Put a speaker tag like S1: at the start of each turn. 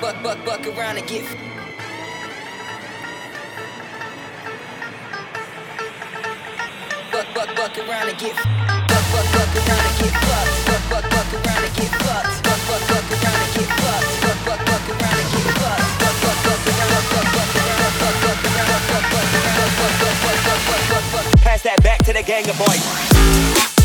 S1: buck, buck, buck around and get. Buck, buck, buck around and get. Buck, buck, buck around and get fucked. Buck, buck, buck around and get fucked. Buck, buck, buck around and get fucked. Buck, buck, buck around and get fucked. Buck, buck, buck around, buck, buck around, buck, buck around, buck, buck around, buck, buck, buck, buck, buck, buck, buck.
S2: Pass that back to the gang of boys.